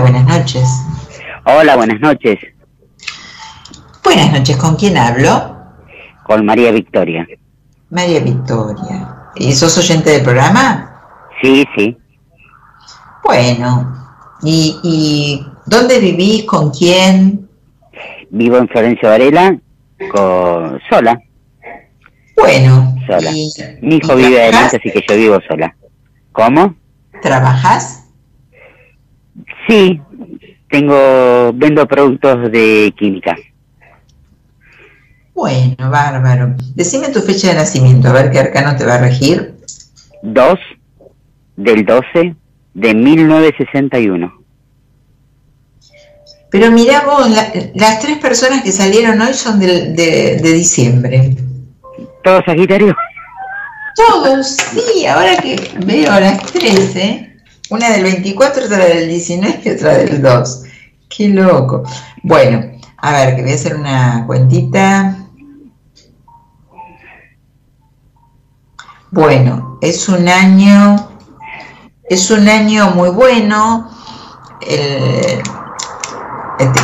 buenas noches. Hola, buenas noches. Buenas noches, ¿con quién hablo? Con María Victoria. María Victoria. ¿Y sos oyente del programa? Sí, sí. Bueno, ¿y, y dónde vivís? ¿Con quién? Vivo en Florencio Varela, con sola. Bueno. Sola. ¿y- Mi hijo vive adelante, así que yo vivo sola. ¿Cómo? ¿Trabajas? Sí, tengo, vendo productos de química. Bueno, bárbaro. Decime tu fecha de nacimiento, a ver qué arcano te va a regir. 2 del 12 de 1961. Pero mirá vos, la- las tres personas que salieron hoy son del- de, de diciembre. ¿Todo Sagitario? Todos, sí, ahora que veo las 13, una del 24, otra del 19 y otra del 2. Qué loco. Bueno, a ver, que voy a hacer una cuentita. Bueno, es un año, es un año muy bueno. El,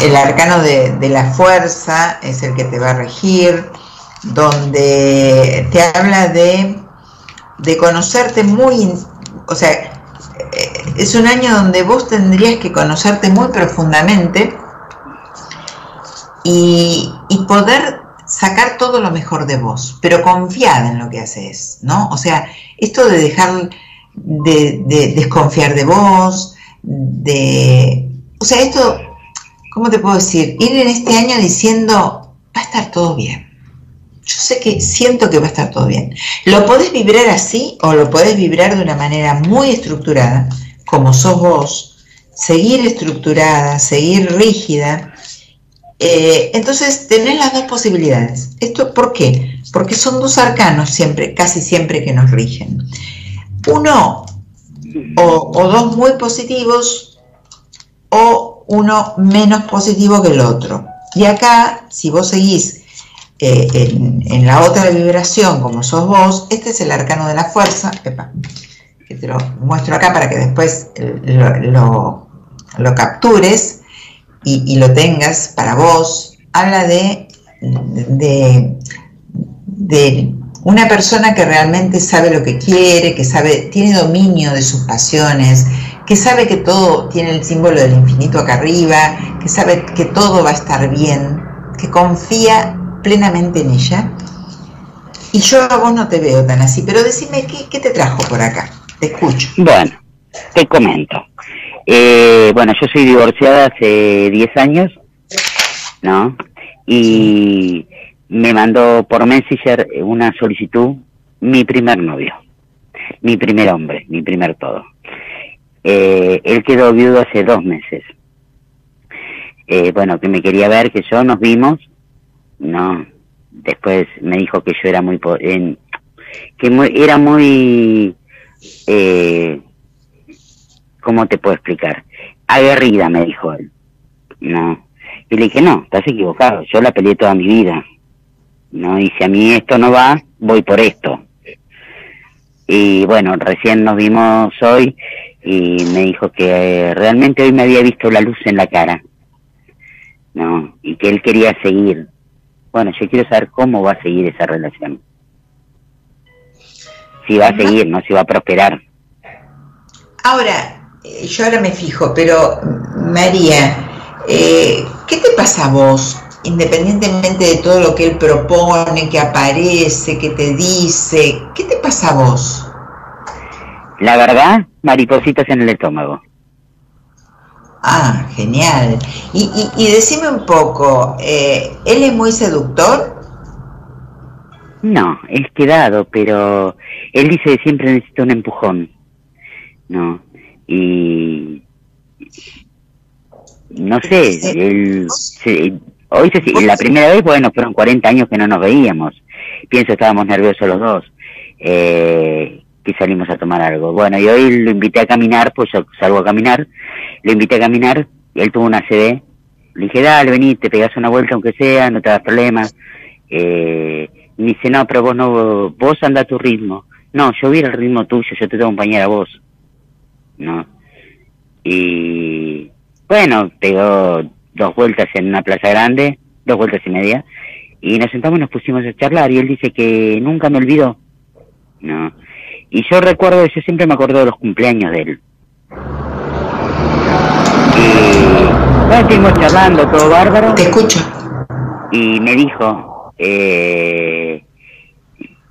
el arcano de, de la fuerza es el que te va a regir, donde te habla de, de conocerte muy, o sea, eh, es un año donde vos tendrías que conocerte muy profundamente y, poder sacar todo lo mejor de vos, pero confiada en lo que haces, ¿no? O sea, esto de dejar de, de desconfiar de vos, de... O sea, esto, ¿cómo te puedo decir? Ir en este año diciendo, va a estar todo bien. Yo sé que siento que va a estar todo bien. Lo podés vibrar así o lo podés vibrar de una manera muy estructurada, como sos vos, seguir estructurada, seguir rígida, eh, entonces tenés las dos posibilidades. ¿Esto por qué? Porque son dos arcanos siempre, casi siempre que nos rigen. Uno o, dos muy positivos o uno menos positivo que el otro. Y acá, si vos seguís eh, en, la otra vibración como sos vos, este es el arcano de la fuerza, te lo muestro acá para que después lo, lo- captures y, lo tengas para vos, habla de, de, de una persona que realmente sabe lo que quiere, que sabe, tiene dominio de sus pasiones, que sabe que todo tiene el símbolo del infinito acá arriba, que sabe que todo va a estar bien, que confía plenamente en ella. Y yo a vos no te veo tan así, pero decime qué, qué te trajo por acá. Te escucho. Bueno, te comento. Eh, bueno, yo soy divorciada hace 10 años, ¿no? Y me mandó por Messenger una solicitud mi primer novio, mi primer hombre, mi primer todo. Eh, él quedó viudo hace dos meses. Eh, bueno, que me quería ver, que yo nos vimos, no. Después me dijo que yo era muy, que era muy, eh, ¿cómo te puedo explicar? Aguerrida, me dijo él. No. Y le dije, no, estás equivocado, yo la peleé toda mi vida. No, y si a mí esto no va, voy por esto. Y bueno, recién nos vimos hoy y me dijo que eh, realmente hoy me había visto la luz en la cara. No, y que él quería seguir. Bueno, yo quiero saber cómo va a seguir esa relación. Si va a seguir, no si va a prosperar. Ahora, eh, yo ahora me fijo, pero María, eh, ¿qué te pasa a vos? Independientemente de todo lo que él propone, que aparece, que te dice, ¿qué te pasa a vos? La verdad, maripositas en el estómago. Ah, genial. Y, y, y decime un poco, eh, ¿él es muy seductor? No, es quedado, pero él dice que siempre necesita un empujón. No, y no sé, él, se- hoy se, la primera vez, bueno, fueron 40 años que no nos veíamos. Pienso estábamos nerviosos los dos, eh, que salimos a tomar algo. Bueno, y hoy lo invité a caminar, pues yo salgo a caminar, lo invité a caminar, y él tuvo una CD. Le dije, dale, vení, te pegas una vuelta aunque sea, no te das problemas. Eh, y me dice, no, pero vos no, vos anda a tu ritmo. No, yo voy al ritmo tuyo, yo te tengo que acompañar a vos. ¿No? Y Bueno, pegó dos vueltas en una plaza grande, dos vueltas y media, y nos sentamos y nos pusimos a charlar y él dice que nunca me olvidó. No. Y yo recuerdo, yo siempre me acuerdo de los cumpleaños de él. Y bueno, estuvimos charlando, todo bárbaro. Te escucho. Y me dijo, eh,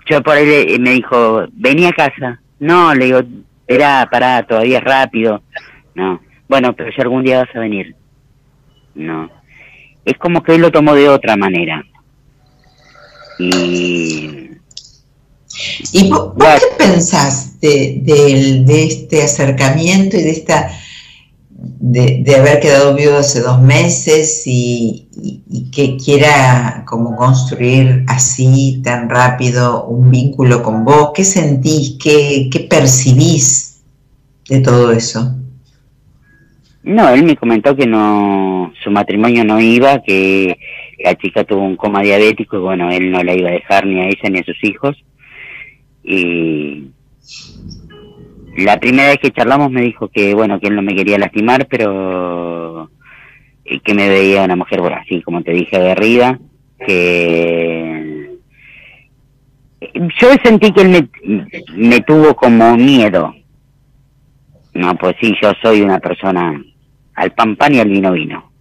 yo por ahí me dijo, vení a casa. No, le digo, espera, pará, todavía es rápido. No, bueno, pero si algún día vas a venir. No. Es como que él lo tomó de otra manera. Y... ¿Y vos, qué pensás de, de, este acercamiento y de esta de, de, haber quedado viudo hace dos meses y, que quiera como construir así tan rápido un vínculo con vos? ¿Qué sentís? ¿Qué, qué percibís de todo eso? No, él me comentó que no, su matrimonio no iba, que la chica tuvo un coma diabético y bueno, él no la iba a dejar ni a ella ni a sus hijos. Y la primera vez que charlamos me dijo que bueno, que él no me quería lastimar, pero que me veía una mujer, bueno, así como te dije, aguerrida, que yo sentí que él me, me tuvo como miedo. No, pues sí, yo soy una persona al pan pan y al vino vino.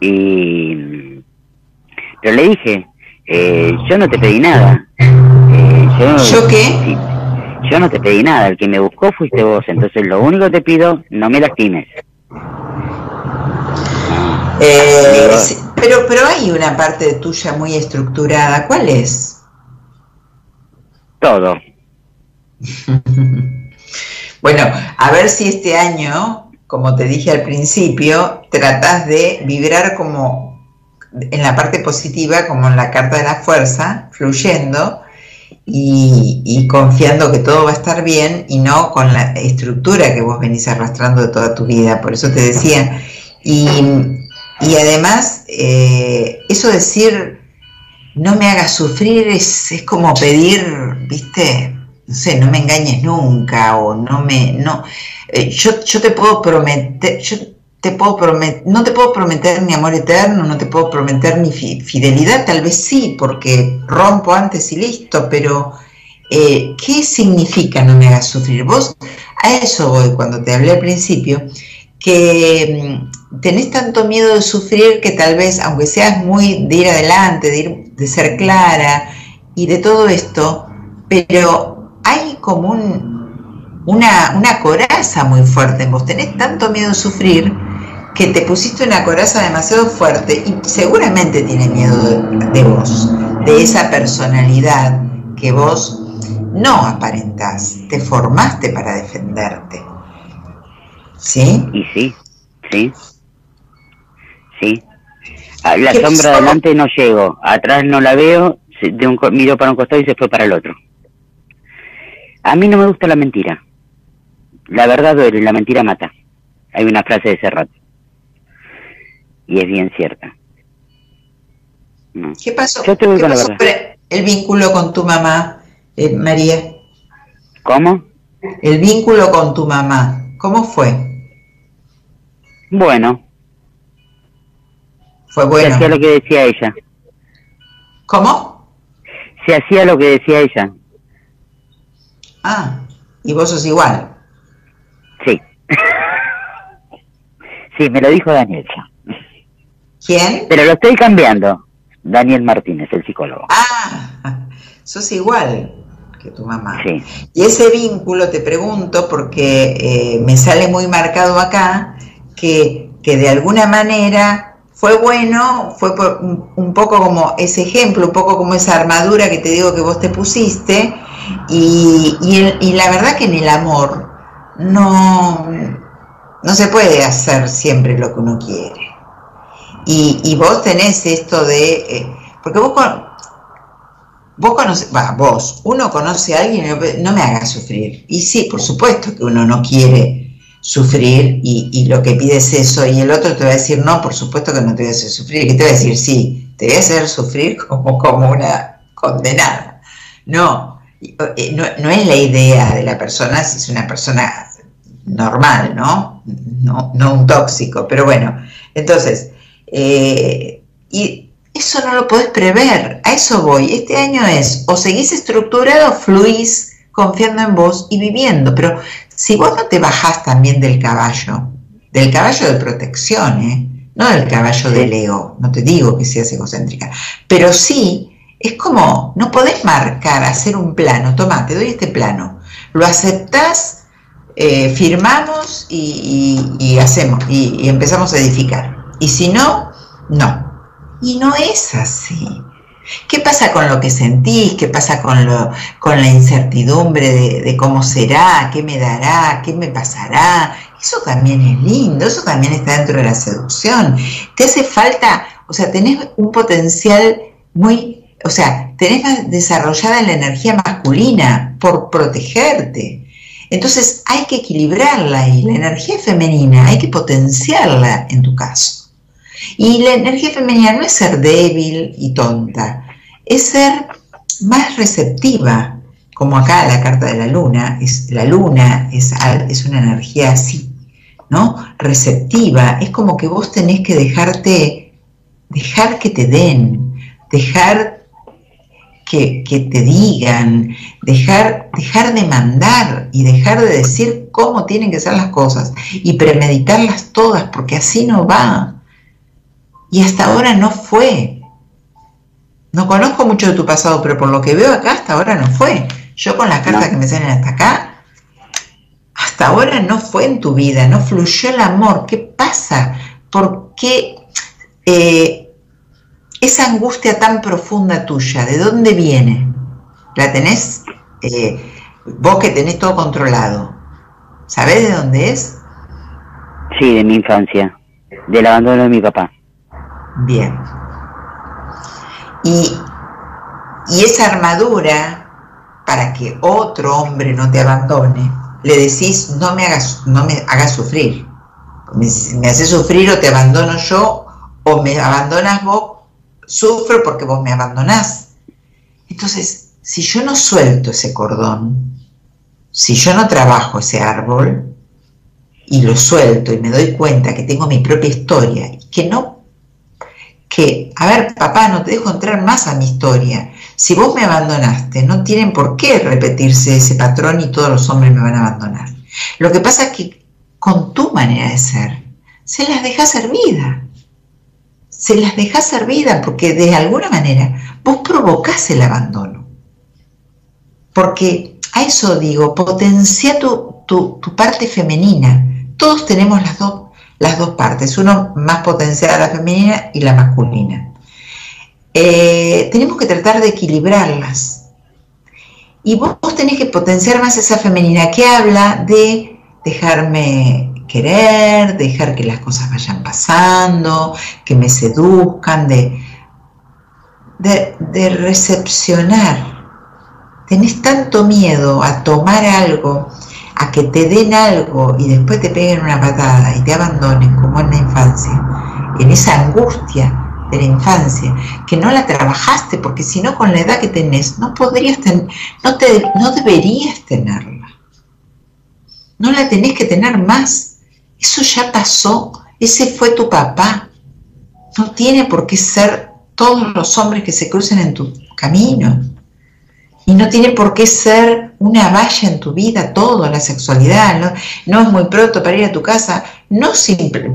Y pero le dije, eh, yo no te pedí nada. Eh, yo, qué? Yo no te pedí nada, el que me buscó fuiste vos, entonces lo único que te pido, no me lastimes. Eh, pero, pero hay una parte tuya muy estructurada, ¿cuál es? Todo. bueno, a ver si este año como te dije al principio, tratas de vibrar como en la parte positiva, como en la carta de la fuerza, fluyendo y, confiando que todo va a estar bien y no con la estructura que vos venís arrastrando de toda tu vida. Por eso te decía. Y, además, eh, eso decir, no me hagas sufrir, es, es como pedir, viste, no sé, no me engañes nunca o no me, no, eh, yo, yo te puedo prometer, yo no te puedo prometer mi amor eterno, no te puedo prometer mi fidelidad, tal vez sí, porque rompo antes y listo, pero eh, ¿qué significa no me hagas sufrir? Vos, a eso voy cuando te hablé al principio, que mm, tenés tanto miedo de sufrir que tal vez, aunque seas muy de ir adelante, de, ir, de ser clara y de todo esto, pero hay como un, una, una coraza muy fuerte en vos. Tenés tanto miedo de sufrir que te pusiste una coraza demasiado fuerte y seguramente tiene miedo de, vos, de esa personalidad que vos no aparentás, te formaste para defenderte. ¿Sí? Y sí, sí. Sí. A la sombra adelante no llego, atrás no la veo, de un, miro para un costado y se fue para el otro. A mí no me gusta la mentira. La verdad duele, la mentira mata. Hay una frase de Serrat. Y es bien cierta. ¿Qué pasó, ¿Qué pasó el vínculo con tu mamá, eh, María? ¿Cómo? El vínculo con tu mamá, ¿cómo fue? Bueno. Fue bueno. Se hacía lo que decía ella. ¿Cómo? Se hacía lo que decía ella. Ah, y vos sos igual. Sí. sí, me lo dijo Daniel ¿Quién? Pero lo estoy cambiando. Daniel Martínez, el psicólogo. Ah, sos igual que tu mamá. Sí. Y ese vínculo, te pregunto, porque eh, me sale muy marcado acá, que, que, de alguna manera fue bueno, fue un, poco como ese ejemplo, un poco como esa armadura que te digo que vos te pusiste, y, y la verdad que en el amor no, no se puede hacer siempre lo que uno quiere. Y, vos tenés esto de, eh, porque vos, vos conoces, va, vos, uno conoce a alguien y no me haga sufrir. Y sí, por supuesto que uno no quiere sufrir y, lo que pide es eso y el otro te va a decir, no, por supuesto que no te voy a hacer sufrir. Y te va a decir, sí, te voy a hacer sufrir como, como una condenada. No, eh, no, no es la idea de la persona si es una persona normal, ¿no? No, no un tóxico, pero bueno. Entonces, eh, y eso no lo podés prever, a eso voy. Este año es, o seguís estructurado, fluís confiando en vos y viviendo, pero si vos no te bajás también del caballo, del caballo de protección, ¿eh? no del caballo de Leo, no te digo que seas egocéntrica, pero sí, es como, no podés marcar, hacer un plano, toma, te doy este plano, lo aceptás, eh, firmamos y, hacemos, y, empezamos a edificar. Y si no, no. Y no es así. ¿Qué pasa con lo que sentís? ¿Qué pasa con, lo, con la incertidumbre de, cómo será? ¿Qué me dará? ¿Qué me pasará? Eso también es lindo, eso también está dentro de la seducción. Te hace falta, o sea, tenés un potencial muy, o sea, tenés desarrollada la energía masculina por protegerte. Entonces hay que equilibrarla y la energía femenina hay que potenciarla en tu caso. Y la energía femenina no es ser débil y tonta, es ser más receptiva, como acá la carta de la luna, es, la luna es, es una energía así, ¿no? Receptiva, es como que vos tenés que dejarte, dejar que te den, dejar que, te digan, dejar, dejar de mandar y dejar de decir cómo tienen que ser las cosas y premeditarlas todas, porque así no va. Y hasta ahora no fue. No conozco mucho de tu pasado, pero por lo que veo acá, hasta ahora no fue. Yo con las cartas que me salen hasta acá, hasta ahora no fue en tu vida, no fluyó el amor. ¿Qué pasa? ¿Por qué eh, esa angustia tan profunda tuya, ¿de dónde viene? ¿La tenés? Eh, vos que tenés todo controlado, ¿sabés de dónde es? Sí, de mi infancia, del abandono de mi papá. Bien. Y, y esa armadura, para que otro hombre no te abandone, le decís, no me hagas, no me hagas sufrir. Me, me haces sufrir o te abandono yo, o me abandonas vos, sufro porque vos me abandonás. Entonces, si yo no suelto ese cordón, si yo no trabajo ese árbol y lo suelto y me doy cuenta que tengo mi propia historia y que no, que, a ver, papá, no te dejo entrar más a mi historia. Si vos me abandonaste, no tienen por qué repetirse ese patrón y todos los hombres me van a abandonar. Lo que pasa es que con tu manera de ser, se las deja servida se las dejas servidas porque de alguna manera vos provocás el abandono. Porque a eso digo, potencia tu, tu, parte femenina. Todos tenemos las dos, las dos partes, uno más potenciada la femenina y la masculina. Eh, tenemos que tratar de equilibrarlas. Y vos, tenés que potenciar más esa femenina que habla de dejarme querer, dejar que las cosas vayan pasando, que me seduzcan, de, de, recepcionar. Tenés tanto miedo a tomar algo, a que te den algo y después te peguen una patada y te abandonen como en la infancia, en esa angustia de la infancia, que no la trabajaste, porque si no con la edad que tenés, no podrías tener, no, te, no deberías tenerla. No la tenés que tener más eso ya pasó, ese fue tu papá. No tiene por qué ser todos los hombres que se crucen en tu camino. Y no tiene por qué ser una valla en tu vida todo, la sexualidad. No, no es muy pronto para ir a tu casa. No simple,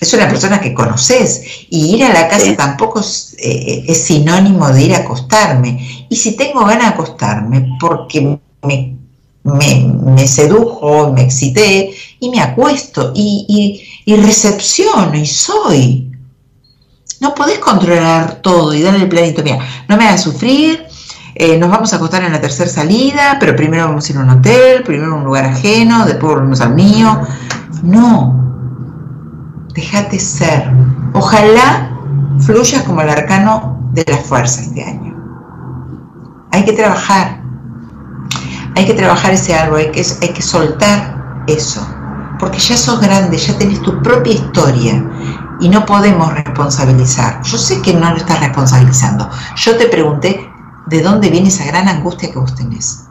es una persona que conoces. Y ir a la casa tampoco es, eh, es sinónimo de ir a acostarme. Y si tengo ganas de acostarme porque me me, sedujo, me excité y me acuesto y, recepciono y soy. No podés controlar todo y darle el planito. Mira, no me hagas sufrir, eh, nos vamos a acostar en la tercera salida, pero primero vamos a ir a un hotel, primero a un lugar ajeno, después volvemos al mío. No, déjate ser. Ojalá fluyas como el arcano de la fuerza este año. Hay que trabajar, hay que trabajar ese árbol, hay que, hay que soltar eso, porque ya sos grande, ya tenés tu propia historia y no podemos responsabilizar. Yo sé que no lo estás responsabilizando. Yo te pregunté de dónde viene esa gran angustia que vos tenés.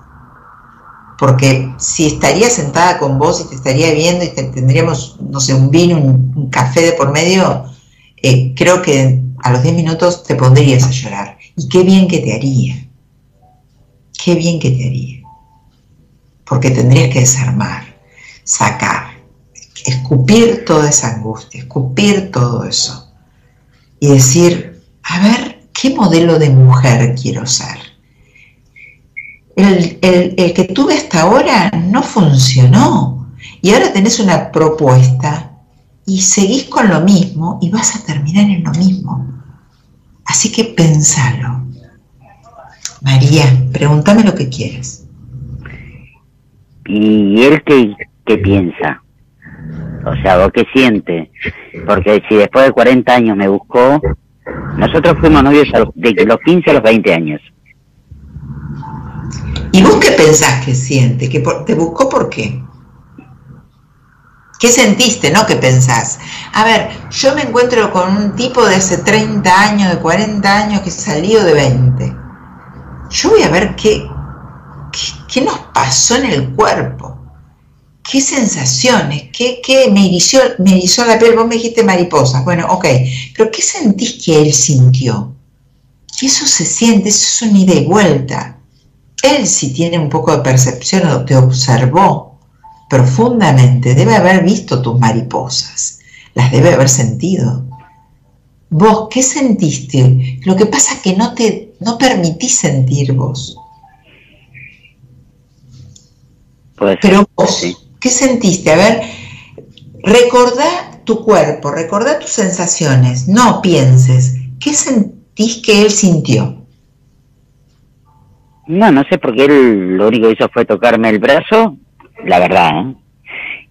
porque si estaría sentada con vos y te estaría viendo y tendríamos, no sé, un vino, un, café de por medio, eh, creo que a los 10 minutos te pondrías a llorar. Y qué bien que te haría. Qué bien que te haría. Porque tendrías que desarmar, sacar, escupir toda esa angustia, escupir todo eso. Y decir, a ver, ¿qué modelo de mujer quiero ser? el, que tuve hasta ahora no funcionó. Y ahora tenés una propuesta y seguís con lo mismo y vas a terminar en lo mismo. Así que pensalo. María, pregúntame lo que quieres. ¿Y él qué, qué piensa? O sea, ¿o qué siente? Porque si después de 40 años me buscó, nosotros fuimos novios de los 15 a los 20 años. ¿Y vos qué pensás que siente? ¿Que ¿Te buscó por qué? ¿Qué sentiste, no? ¿Qué pensás? A ver, yo me encuentro con un tipo de hace 30 años, de 40 años, que salió de 20. Yo voy a ver qué, qué, nos pasó en el cuerpo. ¿Qué sensaciones? ¿Qué, qué me, erizó, me la piel? Vos me dijiste mariposas. Bueno, ok. Pero ¿qué sentís que él sintió? Que eso se siente, eso es una ida y vuelta él si tiene un poco de percepción o te observó profundamente, debe haber visto tus mariposas, las debe haber sentido. Vos, ¿qué sentiste? Lo que pasa es que no te no permitís sentir vos. Pero vos, ¿qué sentiste? A ver, recordá tu cuerpo, recordá tus sensaciones, no pienses. ¿Qué sentís que él sintió? No, no sé por qué él lo único que hizo fue tocarme el brazo, la verdad,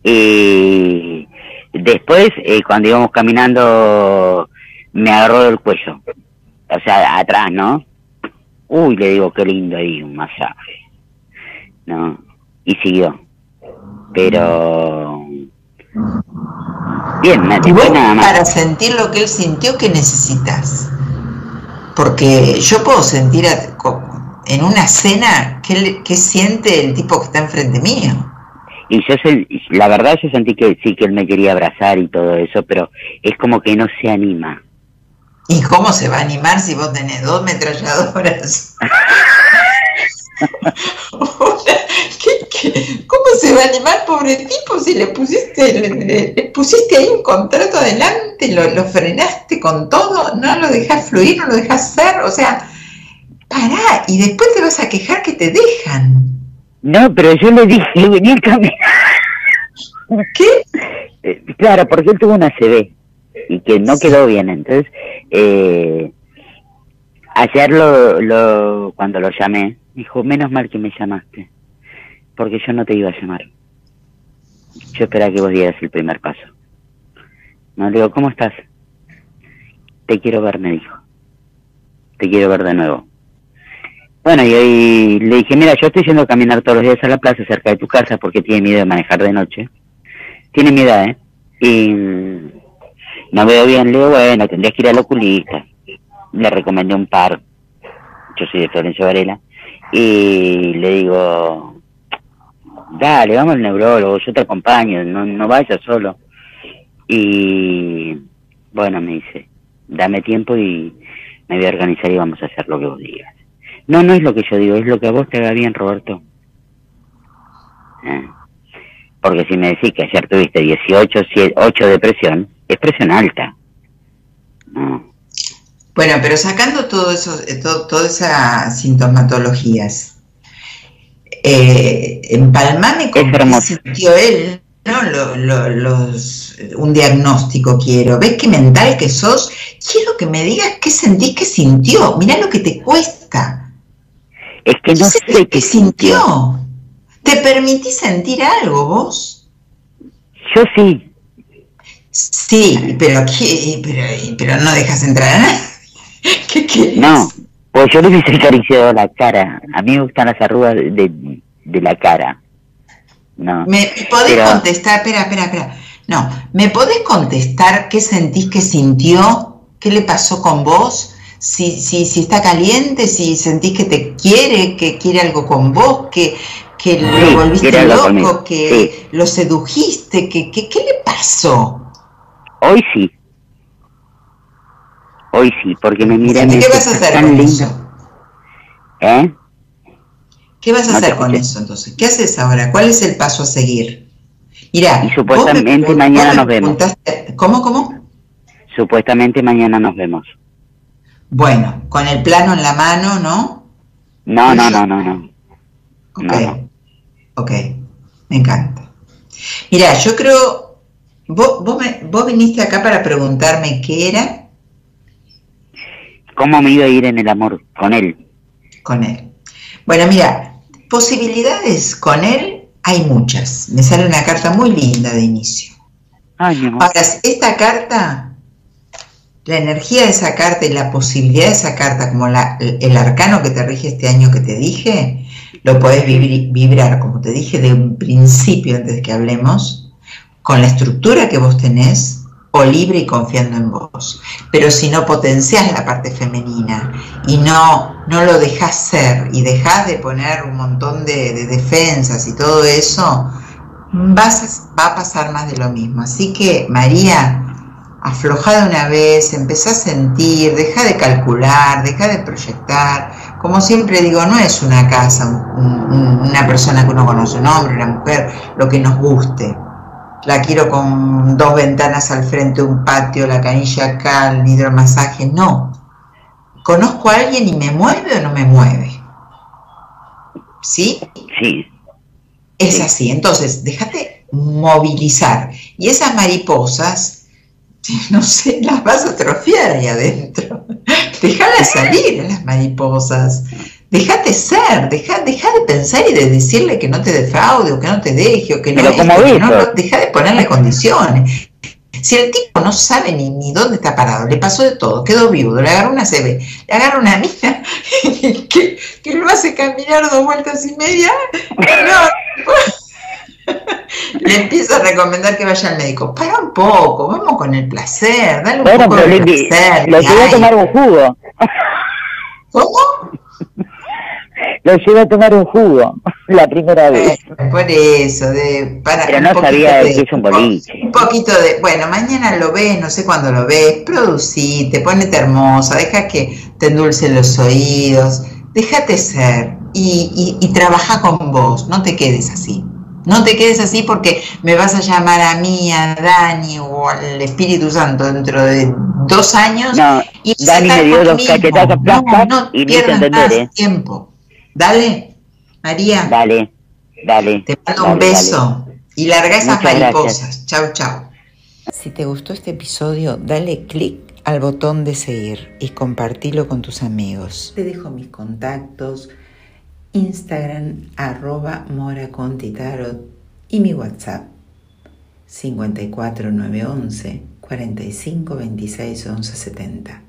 ¿eh? Y después, eh, cuando íbamos caminando, me agarró del cuello, o sea, atrás, ¿no? Uy, le digo, qué lindo ahí, un masaje, ¿no? Y siguió, pero... Bien, ¿Y vos, nada más. Para sentir lo que él sintió, ¿qué necesitas? Porque yo puedo sentir, en una cena, ¿qué, siente el tipo que está enfrente mío? Y yo la verdad yo sentí que sí que él me quería abrazar y todo eso, pero es como que no se anima. ¿Y cómo se va a animar si vos tenés dos metralladoras? cómo se va a animar, pobre tipo, si le pusiste, le, pusiste ahí un contrato adelante, lo, lo, frenaste con todo, no lo dejas fluir, no lo dejas ser, o sea, pará, y después te vas a quejar que te dejan. No, pero yo le dije, venía camino. ¿Qué? Eh, claro, porque él tuvo una CB y que no quedó bien. Entonces, eh, ayer lo, lo, cuando lo llamé, dijo, menos mal que me llamaste, porque yo no te iba a llamar. Yo esperaba que vos dieras el primer paso. No, le digo, ¿cómo estás? Te quiero ver, me dijo. Te quiero ver de nuevo. Bueno, y ahí le dije, mira, yo estoy yendo a caminar todos los días a la plaza cerca de tu casa porque tiene miedo de manejar de noche. Tiene miedo, ¿eh? Y no veo bien, le digo, bueno, tendrías que ir al oculista. Le recomendé un par, yo soy de Florencio Varela, y le digo, dale, vamos al neurólogo, yo te acompaño, no, no vayas solo. Y bueno, me dice, dame tiempo y me voy a organizar y vamos a hacer lo que vos digas. No, no es lo que yo digo, es lo que a vos te haga bien, Roberto. Eh, porque si me decís que ayer tuviste 18, 8 de presión, es presión alta. Bueno, pero sacando todo eso, eh, todo, todas esas sintomatologías, eh, empalmame con qué sintió él, ¿no? los, un diagnóstico quiero. ¿Ves qué mental que sos? Quiero que me digas qué sentís que sintió. Mirá lo que te cuesta. Es que no sé qué sintió. ¿Te permití sentir algo vos? Yo sí. Sí, pero aquí, pero, no dejas entrar a nadie. ¿Qué quieres? No, pues yo le hubiese acariciado la cara. A mí me gustan las arrugas de, de, la cara. No. ¿Me podés contestar? Espera, espera, espera. No, ¿me podés contestar qué sentís que sintió? ¿Qué le pasó con vos? si, si, si está caliente, si sentís que te quiere, que quiere algo con vos, que, que lo volviste loco, que lo sedujiste, que, ¿qué le pasó? Hoy sí. Hoy sí, porque me mira ¿Qué vas a hacer con eso? ¿Eh? ¿Qué vas a hacer con eso entonces? ¿Qué haces ahora? ¿Cuál es el paso a seguir? Mira, y supuestamente mañana nos vemos. ¿Cómo, cómo? Supuestamente mañana nos vemos. Bueno, con el plano en la mano, ¿no? No, no, no, no, no. Ok, ok, me encanta. Mira, yo creo, vos, vos, me, vos viniste acá para preguntarme qué era. ¿Cómo me iba a ir en el amor con él? Con él. Bueno, mira, posibilidades con él hay muchas. Me sale una carta muy linda de inicio. Ay, Ahora, esta carta la energía de esa carta y la posibilidad de esa carta, como el arcano que te rige este año que te dije, lo podés vibrar, como te dije de un principio antes de que hablemos, con la estructura que vos tenés o libre y confiando en vos. Pero si no potenciás la parte femenina y no, no lo dejás ser y dejás de poner un montón de, de defensas y todo eso, vas va a pasar más de lo mismo. Así que, María, afloja de una vez, empezá a sentir, deja de calcular, deja de proyectar. Como siempre digo, no es una casa, una persona que uno conoce, un hombre, una mujer, lo que nos guste. La quiero con dos ventanas al frente, un patio, la canilla acá, el hidromasaje, no. ¿Conozco a alguien y me mueve o no me mueve? ¿Sí? Sí. Es así, entonces, déjate movilizar. Y esas mariposas, no sé, las vas a atrofiar ahí adentro. Déjala salir las mariposas. Déjate ser, deja, deja de pensar y de decirle que no te defraude o que no te deje o que no, no, deja de ponerle condiciones. Si el tipo no sabe ni, ni dónde está parado, le pasó de todo, quedó viudo, le agarró una CB, le agarró una mina que, que lo hace caminar dos vueltas y media, no, le empiezo a recomendar que vaya al médico. Para un poco, vamos con el placer, dale un poco de placer. Lo a tomar un jugo. ¿Cómo? Lo llevo a tomar un jugo la primera vez. por eso, de, para, Pero no sabía de, que es un boliche. Un poquito de, bueno, mañana lo ves, no sé cuándo lo ves, producite, ponete hermosa, deja que te endulcen los oídos, déjate ser y, y, y trabaja con vos, no te quedes así. No te quedes así porque me vas a llamar a mí, a Dani o al Espíritu Santo dentro de dos años. No, y Dani me dio dos caquetazos no, no y pierdas más ¿eh? tiempo. Dale, María. Dale, dale. Te mando un beso y larga esas mariposas. Chau, chau. Si te gustó este episodio, dale click al botón de seguir y compartilo con tus amigos. Te dejo mis contactos Instagram arroba Mora Tarot y mi WhatsApp 54911 45 26 11 70.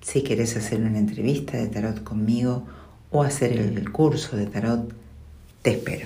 Si quieres hacer una entrevista de tarot conmigo o hacer el curso de tarot, te espero.